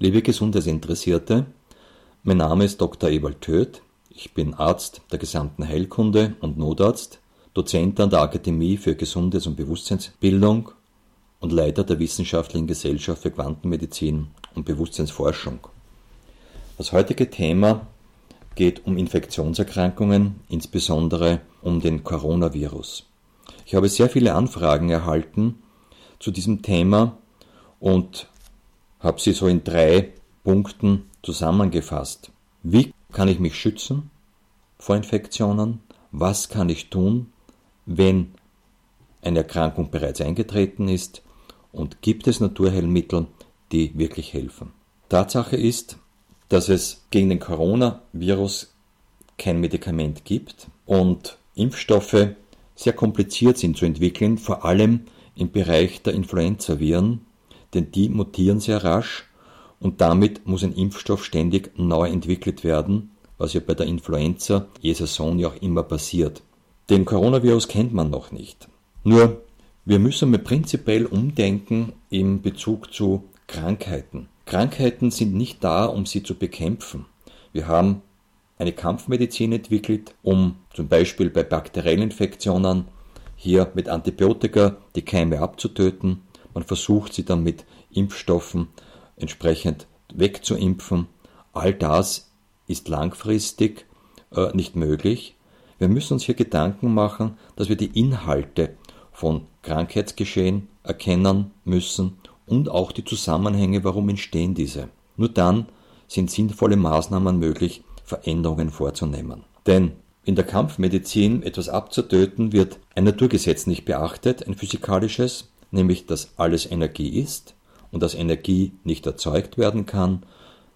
Liebe Gesundheitsinteressierte, mein Name ist Dr. Ewald Töth. Ich bin Arzt der gesamten Heilkunde und Notarzt, Dozent an der Akademie für Gesundheits- und Bewusstseinsbildung und Leiter der Wissenschaftlichen Gesellschaft für Quantenmedizin und Bewusstseinsforschung. Das heutige Thema geht um Infektionserkrankungen, insbesondere um den Coronavirus. Ich habe sehr viele Anfragen erhalten zu diesem Thema und habe sie so in drei Punkten zusammengefasst. Wie kann ich mich schützen vor Infektionen? Was kann ich tun, wenn eine Erkrankung bereits eingetreten ist? Und gibt es Naturheilmittel, die wirklich helfen? Tatsache ist, dass es gegen den Coronavirus kein Medikament gibt und Impfstoffe sehr kompliziert sind zu entwickeln, vor allem im Bereich der Influenzaviren, denn die mutieren sehr rasch und damit muss ein Impfstoff ständig neu entwickelt werden, was ja bei der Influenza je Saison ja auch immer passiert. Den Coronavirus kennt man noch nicht. Nur, wir müssen mal prinzipiell umdenken im Bezug zu Krankheiten. Krankheiten sind nicht da, um sie zu bekämpfen. Wir haben eine Kampfmedizin entwickelt, um zum Beispiel bei bakteriellen Infektionen hier mit Antibiotika die Keime abzutöten. Man versucht sie dann mit Impfstoffen entsprechend wegzuimpfen. All das ist langfristig äh, nicht möglich. Wir müssen uns hier Gedanken machen, dass wir die Inhalte von Krankheitsgeschehen erkennen müssen und auch die Zusammenhänge, warum entstehen diese. Nur dann sind sinnvolle Maßnahmen möglich, Veränderungen vorzunehmen. Denn in der Kampfmedizin etwas abzutöten wird ein Naturgesetz nicht beachtet, ein physikalisches, nämlich dass alles Energie ist und dass Energie nicht erzeugt werden kann,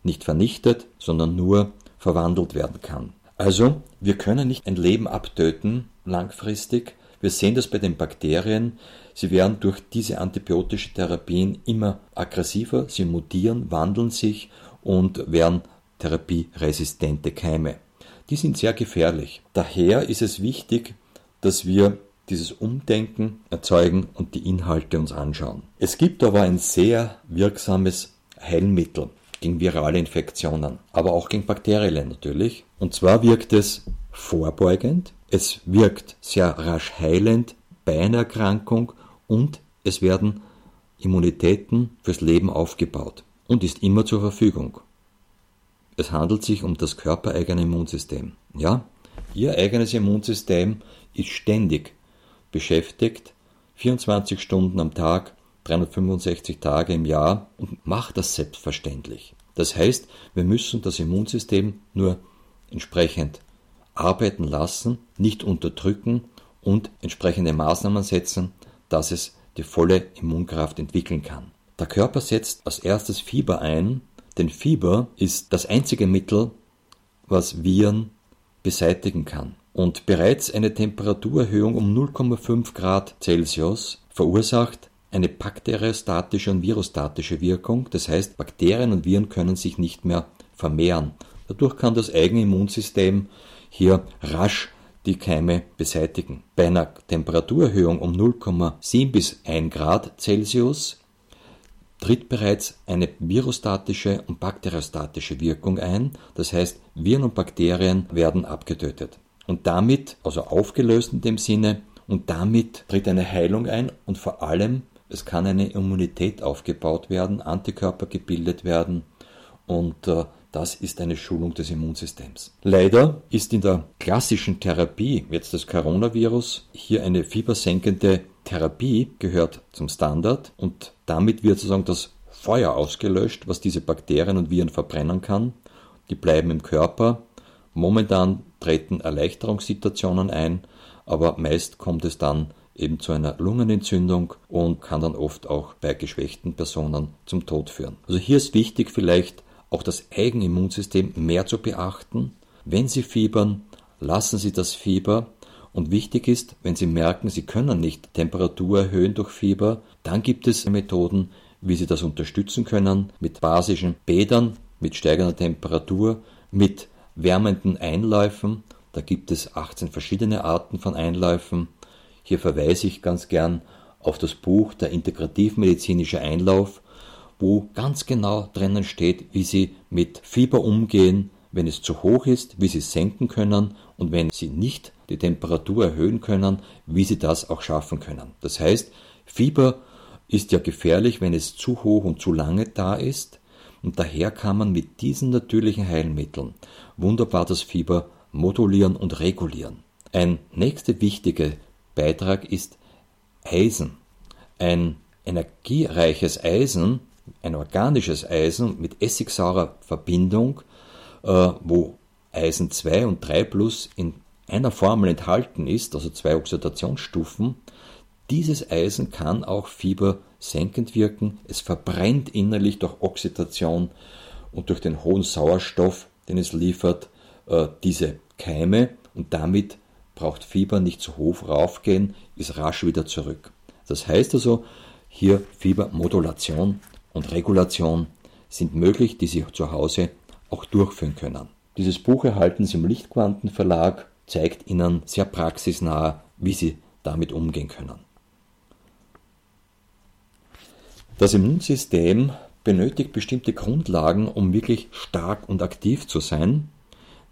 nicht vernichtet, sondern nur verwandelt werden kann. Also, wir können nicht ein Leben abtöten langfristig. Wir sehen das bei den Bakterien. Sie werden durch diese antibiotische Therapien immer aggressiver, sie mutieren, wandeln sich und werden therapieresistente Keime. Die sind sehr gefährlich. Daher ist es wichtig, dass wir dieses Umdenken erzeugen und die Inhalte uns anschauen. Es gibt aber ein sehr wirksames Heilmittel gegen virale Infektionen, aber auch gegen bakterielle natürlich. Und zwar wirkt es vorbeugend, es wirkt sehr rasch heilend bei einer Erkrankung und es werden Immunitäten fürs Leben aufgebaut und ist immer zur Verfügung. Es handelt sich um das körpereigene Immunsystem. Ja, Ihr eigenes Immunsystem ist ständig beschäftigt, 24 Stunden am Tag, 365 Tage im Jahr und macht das selbstverständlich. Das heißt, wir müssen das Immunsystem nur entsprechend arbeiten lassen, nicht unterdrücken und entsprechende Maßnahmen setzen, dass es die volle Immunkraft entwickeln kann. Der Körper setzt als erstes Fieber ein, denn Fieber ist das einzige Mittel, was Viren beseitigen kann. Und bereits eine Temperaturerhöhung um 0,5 Grad Celsius verursacht eine bakteriostatische und virostatische Wirkung, das heißt Bakterien und Viren können sich nicht mehr vermehren. Dadurch kann das eigene Immunsystem hier rasch die Keime beseitigen. Bei einer Temperaturerhöhung um 0,7 bis 1 Grad Celsius tritt bereits eine virostatische und bakteriostatische Wirkung ein, das heißt Viren und Bakterien werden abgetötet. Und damit, also aufgelöst in dem Sinne, und damit tritt eine Heilung ein und vor allem, es kann eine Immunität aufgebaut werden, Antikörper gebildet werden und äh, das ist eine Schulung des Immunsystems. Leider ist in der klassischen Therapie jetzt des Coronavirus hier eine fiebersenkende Therapie gehört zum Standard und damit wird sozusagen das Feuer ausgelöscht, was diese Bakterien und Viren verbrennen kann. Die bleiben im Körper. Momentan treten Erleichterungssituationen ein, aber meist kommt es dann eben zu einer Lungenentzündung und kann dann oft auch bei geschwächten Personen zum Tod führen. Also hier ist wichtig vielleicht auch das Eigenimmunsystem mehr zu beachten. Wenn Sie fiebern, lassen Sie das Fieber und wichtig ist, wenn Sie merken, Sie können nicht Temperatur erhöhen durch Fieber, dann gibt es Methoden, wie Sie das unterstützen können, mit basischen Bädern, mit steigender Temperatur, mit wärmenden Einläufen. Da gibt es 18 verschiedene Arten von Einläufen. Hier verweise ich ganz gern auf das Buch Der integrativmedizinische Einlauf, wo ganz genau drinnen steht, wie sie mit Fieber umgehen, wenn es zu hoch ist, wie sie es senken können und wenn sie nicht die Temperatur erhöhen können, wie sie das auch schaffen können. Das heißt, Fieber ist ja gefährlich, wenn es zu hoch und zu lange da ist und daher kann man mit diesen natürlichen Heilmitteln wunderbar das Fieber modulieren und regulieren. Ein nächster wichtiger Beitrag ist Eisen. Ein energiereiches Eisen, ein organisches Eisen mit essigsaurer Verbindung, äh, wo Eisen 2 und 3 plus in einer Formel enthalten ist, also zwei Oxidationsstufen, dieses Eisen kann auch fiebersenkend wirken. Es verbrennt innerlich durch Oxidation und durch den hohen Sauerstoff, den es liefert, äh, diese Keime und damit braucht Fieber nicht zu hoch raufgehen, ist rasch wieder zurück. Das heißt also, hier Fiebermodulation und Regulation sind möglich, die Sie zu Hause auch durchführen können. Dieses Buch erhalten Sie im Lichtquantenverlag, zeigt Ihnen sehr praxisnah, wie Sie damit umgehen können. Das Immunsystem benötigt bestimmte Grundlagen, um wirklich stark und aktiv zu sein,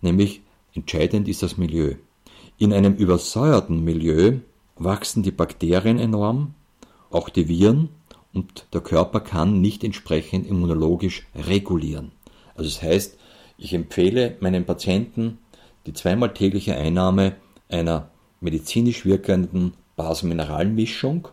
nämlich entscheidend ist das Milieu. In einem übersäuerten Milieu wachsen die Bakterien enorm, auch die Viren, und der Körper kann nicht entsprechend immunologisch regulieren. Also das heißt, ich empfehle meinen Patienten die zweimal tägliche Einnahme einer medizinisch wirkenden Basenmineralmischung,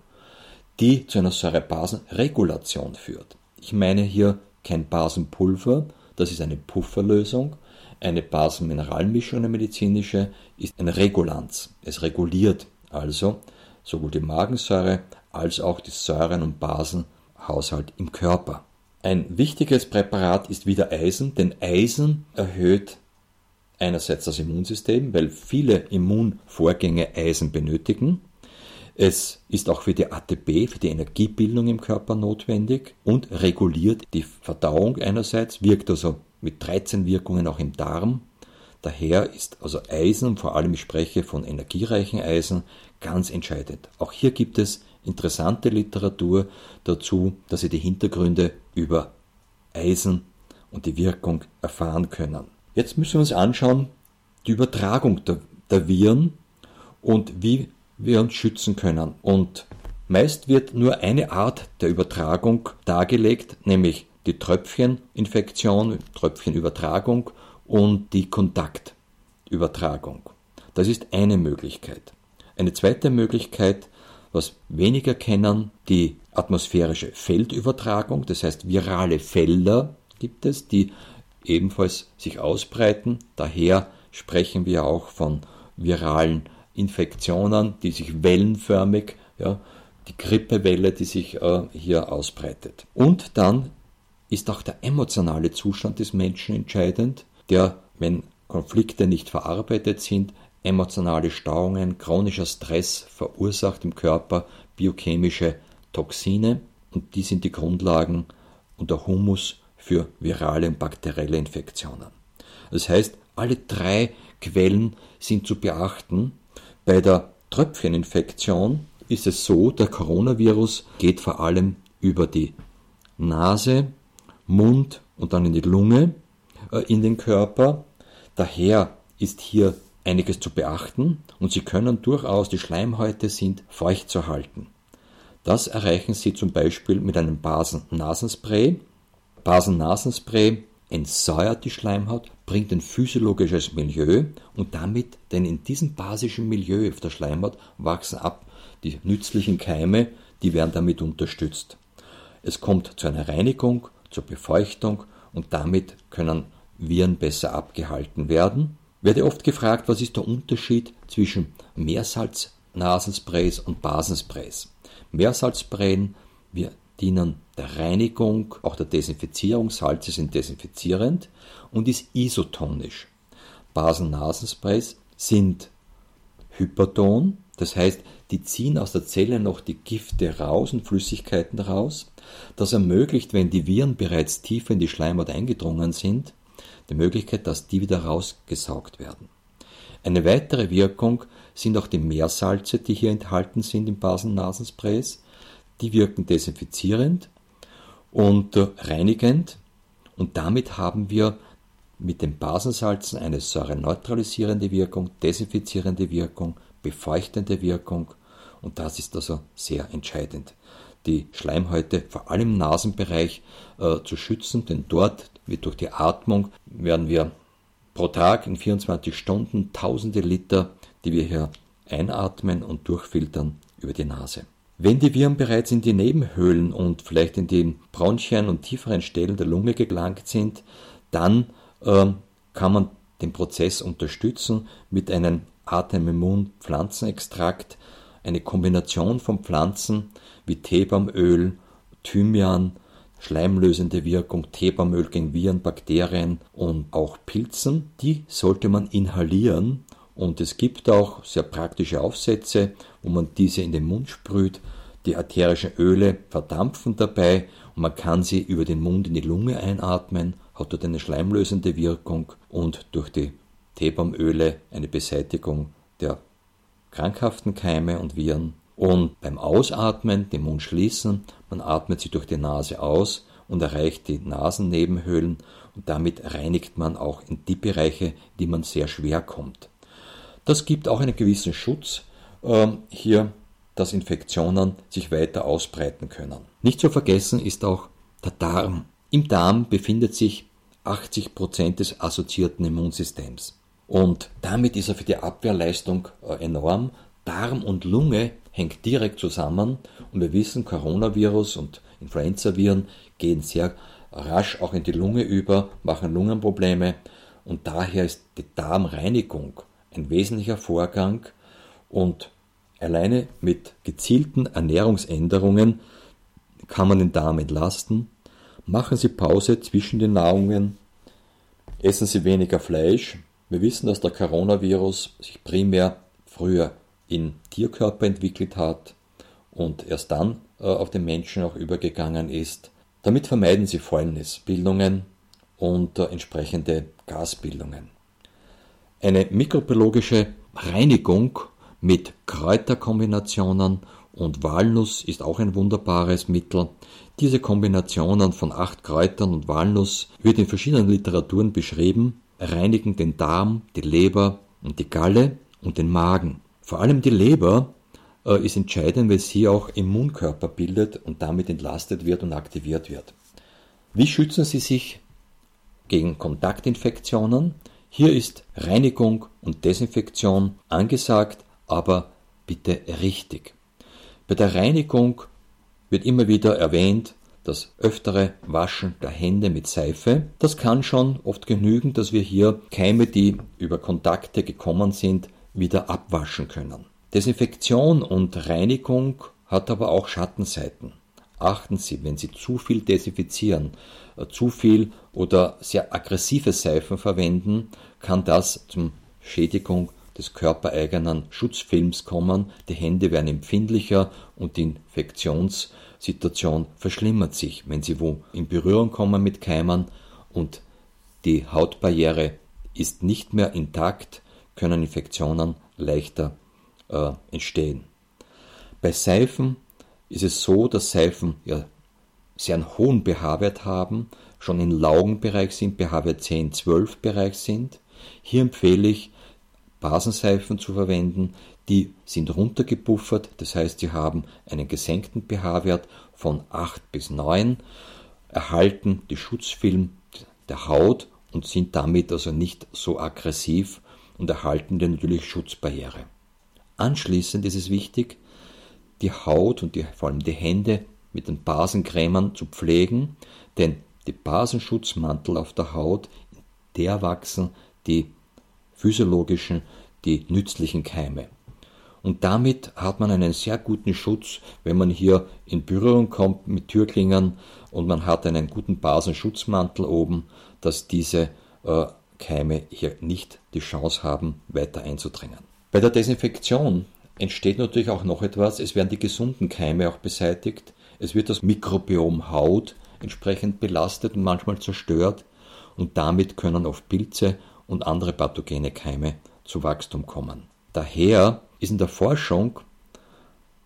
die zu einer Säurebasenregulation führt. Ich meine hier kein Basenpulver, das ist eine Pufferlösung. Eine Basenmineralmischung, eine medizinische, ist eine Regulanz. Es reguliert also sowohl die Magensäure als auch die Säuren- und Basenhaushalt im Körper. Ein wichtiges Präparat ist wieder Eisen, denn Eisen erhöht einerseits das Immunsystem, weil viele Immunvorgänge Eisen benötigen. Es ist auch für die ATP, für die Energiebildung im Körper notwendig und reguliert die Verdauung einerseits, wirkt also mit 13 Wirkungen auch im Darm. Daher ist also Eisen, vor allem ich spreche von energiereichen Eisen, ganz entscheidend. Auch hier gibt es interessante Literatur dazu, dass Sie die Hintergründe über Eisen und die Wirkung erfahren können. Jetzt müssen wir uns anschauen, die Übertragung der, der Viren und wie wir uns schützen können. Und meist wird nur eine Art der Übertragung dargelegt, nämlich die Tröpfcheninfektion, Tröpfchenübertragung und die Kontaktübertragung. Das ist eine Möglichkeit. Eine zweite Möglichkeit, was weniger kennen, die atmosphärische Feldübertragung, das heißt virale Felder gibt es, die ebenfalls sich ausbreiten. Daher sprechen wir auch von viralen Infektionen, die sich wellenförmig, ja, die Grippewelle, die sich äh, hier ausbreitet. Und dann ist auch der emotionale Zustand des Menschen entscheidend, der, wenn Konflikte nicht verarbeitet sind, emotionale Stauungen, chronischer Stress verursacht im Körper biochemische Toxine und die sind die Grundlagen und der Humus für virale und bakterielle Infektionen. Das heißt, alle drei Quellen sind zu beachten bei der Tröpfcheninfektion ist es so, der Coronavirus geht vor allem über die Nase, Mund und dann in die Lunge äh, in den Körper. Daher ist hier einiges zu beachten und Sie können durchaus, die Schleimhäute sind feucht zu halten. Das erreichen Sie zum Beispiel mit einem Basen-Nasenspray. Basen-Nasenspray entsäuert die Schleimhaut, bringt ein physiologisches Milieu und damit, denn in diesem basischen Milieu auf der Schleimhaut wachsen ab die nützlichen Keime, die werden damit unterstützt. Es kommt zu einer Reinigung, zur Befeuchtung und damit können Viren besser abgehalten werden. Werde oft gefragt, was ist der Unterschied zwischen Meersalz-Nasensprays und Basensprays. Meersalzsprayen wir dienen der Reinigung, auch der Desinfizierung. Salze sind desinfizierend und ist isotonisch. Basen-Nasensprays sind hyperton, das heißt, die ziehen aus der Zelle noch die Gifte raus und Flüssigkeiten raus. Das ermöglicht, wenn die Viren bereits tiefer in die Schleimhaut eingedrungen sind, die Möglichkeit, dass die wieder rausgesaugt werden. Eine weitere Wirkung sind auch die Meersalze, die hier enthalten sind in Basen-Nasensprays. Die wirken desinfizierend und äh, reinigend. Und damit haben wir mit den Basensalzen eine säureneutralisierende Wirkung, desinfizierende Wirkung, befeuchtende Wirkung. Und das ist also sehr entscheidend. Die Schleimhäute, vor allem im Nasenbereich, äh, zu schützen, denn dort wird durch die Atmung werden wir pro Tag in 24 Stunden tausende Liter, die wir hier einatmen und durchfiltern über die Nase. Wenn die Viren bereits in die Nebenhöhlen und vielleicht in die Bronchien und tieferen Stellen der Lunge gelangt sind, dann äh, kann man den Prozess unterstützen mit einem Atemimmun-Pflanzenextrakt, eine Kombination von Pflanzen wie Teebaumöl, Thymian, schleimlösende Wirkung, Teebaumöl gegen Viren, Bakterien und auch Pilzen. Die sollte man inhalieren und es gibt auch sehr praktische Aufsätze, wo man diese in den Mund sprüht. Die ätherischen Öle verdampfen dabei und man kann sie über den Mund in die Lunge einatmen, hat dort eine schleimlösende Wirkung und durch die Teebaumöle eine Beseitigung der krankhaften Keime und Viren und beim Ausatmen den Mund schließen, man atmet sie durch die Nase aus und erreicht die Nasennebenhöhlen und damit reinigt man auch in die Bereiche, die man sehr schwer kommt. Das gibt auch einen gewissen Schutz äh, hier, dass Infektionen sich weiter ausbreiten können. Nicht zu vergessen ist auch der Darm. Im Darm befindet sich 80 Prozent des assoziierten Immunsystems. Und damit ist er für die Abwehrleistung äh, enorm. Darm und Lunge hängt direkt zusammen und wir wissen, Coronavirus und Influenzaviren gehen sehr rasch auch in die Lunge über, machen Lungenprobleme und daher ist die Darmreinigung ein wesentlicher Vorgang und alleine mit gezielten Ernährungsänderungen kann man den Darm entlasten. Machen Sie Pause zwischen den Nahrungen, essen Sie weniger Fleisch. Wir wissen, dass der Coronavirus sich primär früher in Tierkörper entwickelt hat und erst dann äh, auf den Menschen auch übergegangen ist. Damit vermeiden sie Fäulnisbildungen und äh, entsprechende Gasbildungen. Eine mikrobiologische Reinigung mit Kräuterkombinationen und Walnuss ist auch ein wunderbares Mittel. Diese Kombinationen von acht Kräutern und Walnuss wird in verschiedenen Literaturen beschrieben, reinigen den Darm, die Leber und die Galle und den Magen. Vor allem die Leber äh, ist entscheidend, weil sie auch Immunkörper bildet und damit entlastet wird und aktiviert wird. Wie schützen Sie sich gegen Kontaktinfektionen? Hier ist Reinigung und Desinfektion angesagt, aber bitte richtig. Bei der Reinigung wird immer wieder erwähnt, das öftere Waschen der Hände mit Seife. Das kann schon oft genügen, dass wir hier Keime, die über Kontakte gekommen sind, wieder abwaschen können. Desinfektion und Reinigung hat aber auch Schattenseiten. Achten Sie, wenn Sie zu viel desinfizieren, äh, zu viel oder sehr aggressive Seifen verwenden, kann das zum Schädigung des körpereigenen Schutzfilms kommen. Die Hände werden empfindlicher und die Infektionssituation verschlimmert sich, wenn sie wo in Berührung kommen mit Keimern und die Hautbarriere ist nicht mehr intakt, können Infektionen leichter äh, entstehen. Bei Seifen ist es so, dass Seifen ja sehr einen hohen pH-Wert haben, schon im Laugenbereich sind, pH-Wert 10, 12 Bereich sind. Hier empfehle ich, Basenseifen zu verwenden, die sind runtergebuffert, das heißt, sie haben einen gesenkten pH-Wert von 8 bis 9, erhalten die Schutzfilm der Haut und sind damit also nicht so aggressiv und erhalten dann natürlich Schutzbarriere. Anschließend ist es wichtig, die Haut und die, vor allem die Hände mit den Basencremern zu pflegen, denn die Basenschutzmantel auf der Haut, der wachsen die physiologischen, die nützlichen Keime. Und damit hat man einen sehr guten Schutz, wenn man hier in Berührung kommt mit Türklingern und man hat einen guten Basenschutzmantel oben, dass diese äh, Keime hier nicht die Chance haben, weiter einzudringen. Bei der Desinfektion entsteht natürlich auch noch etwas. Es werden die gesunden Keime auch beseitigt. Es wird das Mikrobiom Haut entsprechend belastet und manchmal zerstört. Und damit können oft Pilze und andere pathogene Keime zu Wachstum kommen. Daher ist in der Forschung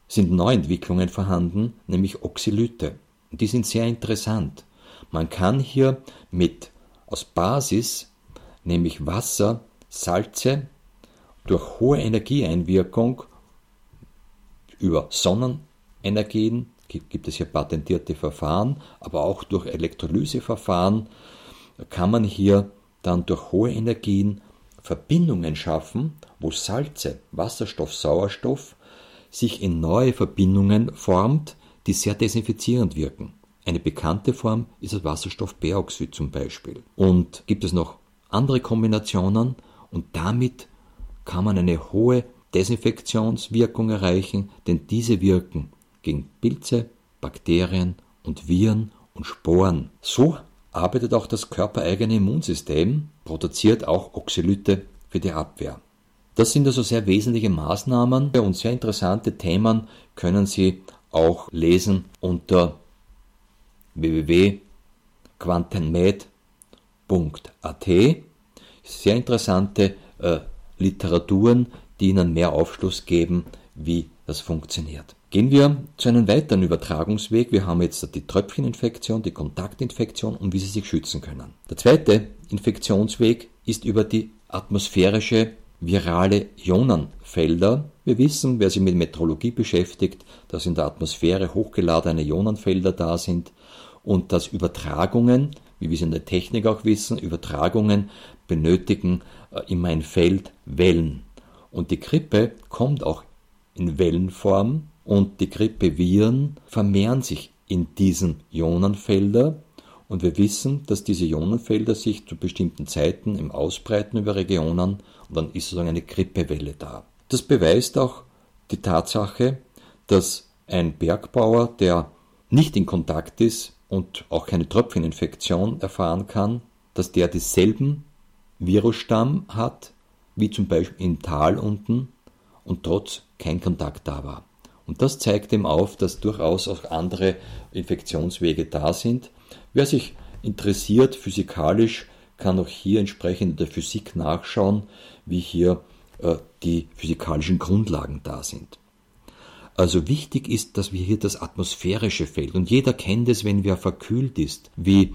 sind Neuentwicklungen vorhanden, nämlich Oxylyte. Die sind sehr interessant. Man kann hier mit aus Basis, nämlich Wasser, Salze, durch hohe Energieeinwirkung über Sonnenenergien, gibt es hier patentierte Verfahren, aber auch durch Elektrolyseverfahren kann man hier dann durch hohe Energien Verbindungen schaffen, wo Salze, Wasserstoff, Sauerstoff sich in neue Verbindungen formt, die sehr desinfizierend wirken. Eine bekannte Form ist das Wasserstoffperoxid zum Beispiel. Und gibt es noch andere Kombinationen und damit kann man eine hohe Desinfektionswirkung erreichen, denn diese wirken gegen Pilze, Bakterien und Viren und Sporen. So arbeitet auch das körpereigene Immunsystem, produziert auch Oxylyte für die Abwehr. Das sind also sehr wesentliche Maßnahmen und sehr interessante Themen können Sie auch lesen unter www.quantenmed.at. Sehr interessante äh, Literaturen, die Ihnen mehr Aufschluss geben, wie das funktioniert. Gehen wir zu einem weiteren Übertragungsweg. Wir haben jetzt die Tröpfcheninfektion, die Kontaktinfektion und wie Sie sich schützen können. Der zweite Infektionsweg ist über die atmosphärische virale Ionenfelder. Wir wissen, wer sich mit Metrologie beschäftigt, dass in der Atmosphäre hochgeladene Ionenfelder da sind und dass Übertragungen, wie wir es in der Technik auch wissen, Übertragungen benötigen äh, immer ein Feld Wellen. Und die Grippe kommt auch in Wellenform und die Grippeviren vermehren sich in diesen Ionenfelder und wir wissen, dass diese Ionenfelder sich zu bestimmten Zeiten im Ausbreiten über Regionen und dann ist sozusagen eine Grippewelle da. Das beweist auch die Tatsache, dass ein Bergbauer, der nicht in Kontakt ist und auch keine Tröpfcheninfektion erfahren kann, dass der dieselben Virusstamm hat, wie zum Beispiel im Tal unten, und trotz kein Kontakt da war. Und das zeigt ihm auf, dass durchaus auch andere Infektionswege da sind. Wer sich interessiert physikalisch, kann auch hier entsprechend in der Physik nachschauen, wie hier äh, die physikalischen Grundlagen da sind. Also wichtig ist, dass wir hier das atmosphärische Feld, und jeder kennt es, wenn wer verkühlt ist, wie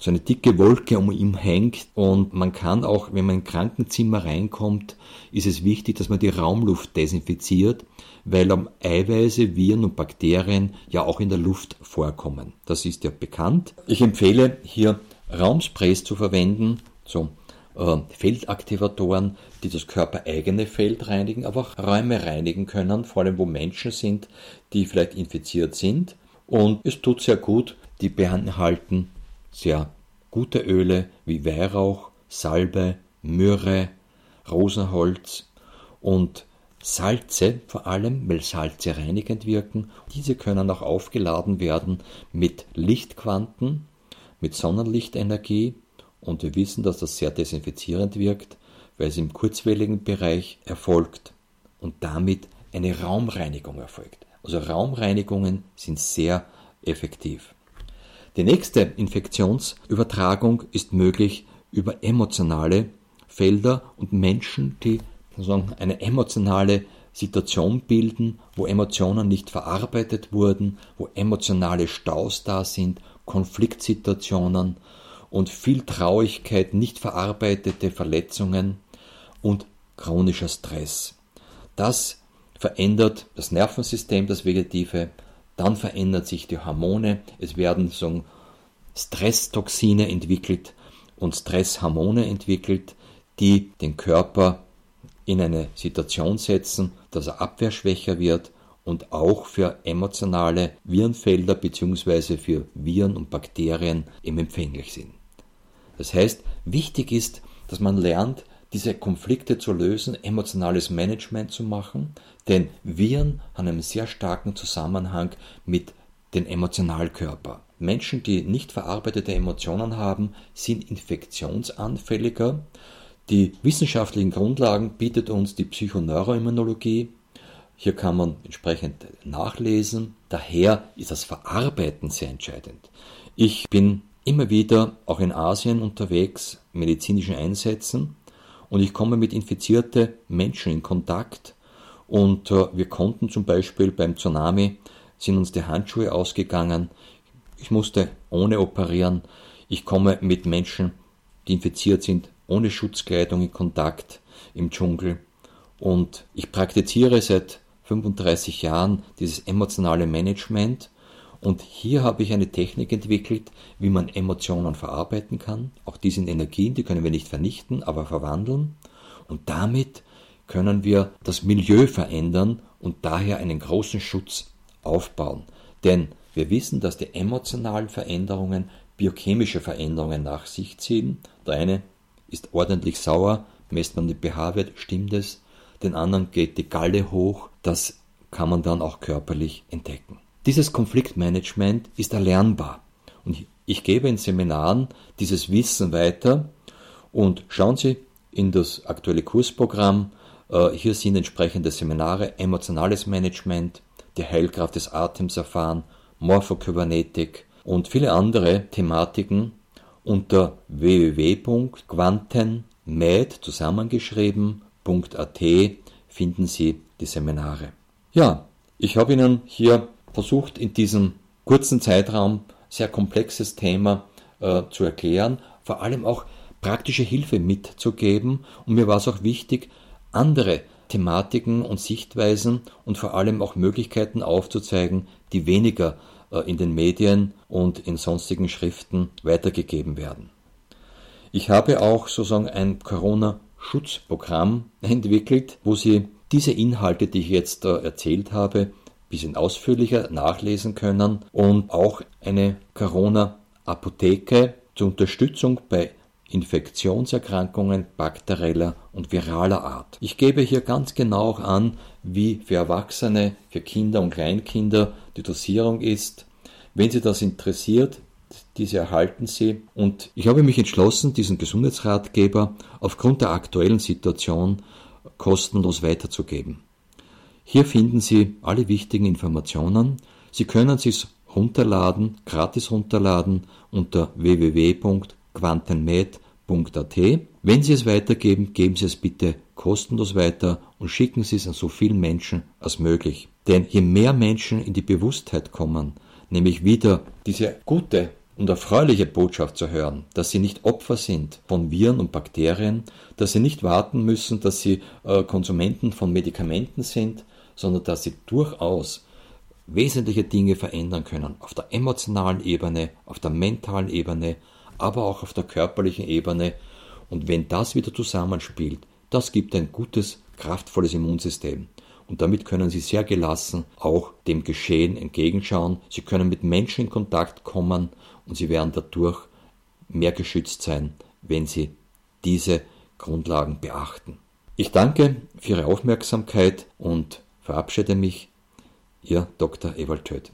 so eine dicke Wolke um ihn hängt und man kann auch, wenn man in ein Krankenzimmer reinkommt, ist es wichtig, dass man die Raumluft desinfiziert, weil am Eiweiße, Viren und Bakterien ja auch in der Luft vorkommen. Das ist ja bekannt. Ich empfehle hier Raumsprays zu verwenden, so äh, Feldaktivatoren, die das körpereigene Feld reinigen, aber auch Räume reinigen können, vor allem wo Menschen sind, die vielleicht infiziert sind. Und es tut sehr gut, die beinhalten sehr gute Öle wie Weihrauch, Salbe, Myrrhe, Rosenholz und Salze vor allem, weil Salze reinigend wirken. Diese können auch aufgeladen werden mit Lichtquanten, mit Sonnenlichtenergie und wir wissen, dass das sehr desinfizierend wirkt, weil es im kurzwelligen Bereich erfolgt und damit eine Raumreinigung erfolgt. Also Raumreinigungen sind sehr effektiv. Die nächste Infektionsübertragung ist möglich über emotionale Felder und Menschen, die eine emotionale Situation bilden, wo Emotionen nicht verarbeitet wurden, wo emotionale Staus da sind, Konfliktsituationen und viel Traurigkeit, nicht verarbeitete Verletzungen und chronischer Stress. Das verändert das Nervensystem, das Vegetative, dann verändern sich die Hormone, es werden so Stresstoxine entwickelt und Stresshormone entwickelt, die den Körper in eine Situation setzen, dass er abwehrschwächer wird und auch für emotionale Virenfelder bzw. für Viren und Bakterien eben empfänglich sind. Das heißt, wichtig ist, dass man lernt, diese Konflikte zu lösen, emotionales Management zu machen, denn Viren haben einen sehr starken Zusammenhang mit dem Emotionalkörper. Menschen, die nicht verarbeitete Emotionen haben, sind infektionsanfälliger. Die wissenschaftlichen Grundlagen bietet uns die Psychoneuroimmunologie. Hier kann man entsprechend nachlesen. Daher ist das Verarbeiten sehr entscheidend. Ich bin immer wieder auch in Asien unterwegs, medizinischen Einsätzen und ich komme mit infizierten Menschen in Kontakt und äh, wir konnten zum Beispiel beim Tsunami sind uns die Handschuhe ausgegangen. Ich musste ohne operieren. Ich komme mit Menschen, die infiziert sind, ohne Schutzkleidung in Kontakt im Dschungel. Und ich praktiziere seit 35 Jahren dieses emotionale Management. Und hier habe ich eine Technik entwickelt, wie man Emotionen verarbeiten kann. Auch die sind Energien, die können wir nicht vernichten, aber verwandeln. Und damit können wir das Milieu verändern und daher einen großen Schutz aufbauen. Denn wir wissen, dass die emotionalen Veränderungen biochemische Veränderungen nach sich ziehen. Der eine ist ordentlich sauer, messt man den pH-Wert, stimmt es. Den anderen geht die Galle hoch, das kann man dann auch körperlich entdecken. Dieses Konfliktmanagement ist erlernbar. Und ich gebe in Seminaren dieses Wissen weiter und schauen Sie in das aktuelle Kursprogramm. Äh, hier sind entsprechende Seminare, emotionales Management, die Heilkraft des Atems erfahren, Morphokybernetik und viele andere Thematiken unter www.quantenmed zusammengeschrieben.at finden Sie die Seminare. Ja, ich habe Ihnen hier versucht, in diesem kurzen Zeitraum sehr komplexes Thema äh, zu erklären, vor allem auch praktische Hilfe mitzugeben. Und mir war es auch wichtig, andere Thematiken und Sichtweisen und vor allem auch Möglichkeiten aufzuzeigen, die weniger äh, in den Medien und in sonstigen Schriften weitergegeben werden. Ich habe auch sozusagen ein Corona-Schutzprogramm entwickelt, wo Sie diese Inhalte, die ich jetzt äh, erzählt habe, bisschen ausführlicher nachlesen können und auch eine Corona-Apotheke zur Unterstützung bei Infektionserkrankungen bakterieller und viraler Art. Ich gebe hier ganz genau auch an, wie für Erwachsene, für Kinder und Kleinkinder die Dosierung ist. Wenn Sie das interessiert, diese erhalten Sie. Und ich habe mich entschlossen, diesen Gesundheitsratgeber aufgrund der aktuellen Situation kostenlos weiterzugeben. Hier finden Sie alle wichtigen Informationen. Sie können es runterladen, gratis runterladen unter www.quantenmed.at. Wenn Sie es weitergeben, geben Sie es bitte kostenlos weiter und schicken Sie es an so vielen Menschen als möglich. Denn je mehr Menschen in die Bewusstheit kommen, nämlich wieder diese gute und erfreuliche Botschaft zu hören, dass sie nicht Opfer sind von Viren und Bakterien, dass sie nicht warten müssen, dass sie äh, Konsumenten von Medikamenten sind, sondern dass sie durchaus wesentliche Dinge verändern können auf der emotionalen Ebene, auf der mentalen Ebene, aber auch auf der körperlichen Ebene. Und wenn das wieder zusammenspielt, das gibt ein gutes, kraftvolles Immunsystem. Und damit können Sie sehr gelassen auch dem Geschehen entgegenschauen. Sie können mit Menschen in Kontakt kommen und Sie werden dadurch mehr geschützt sein, wenn Sie diese Grundlagen beachten. Ich danke für Ihre Aufmerksamkeit und verabschiede mich. Ihr Dr. Ewald Töth.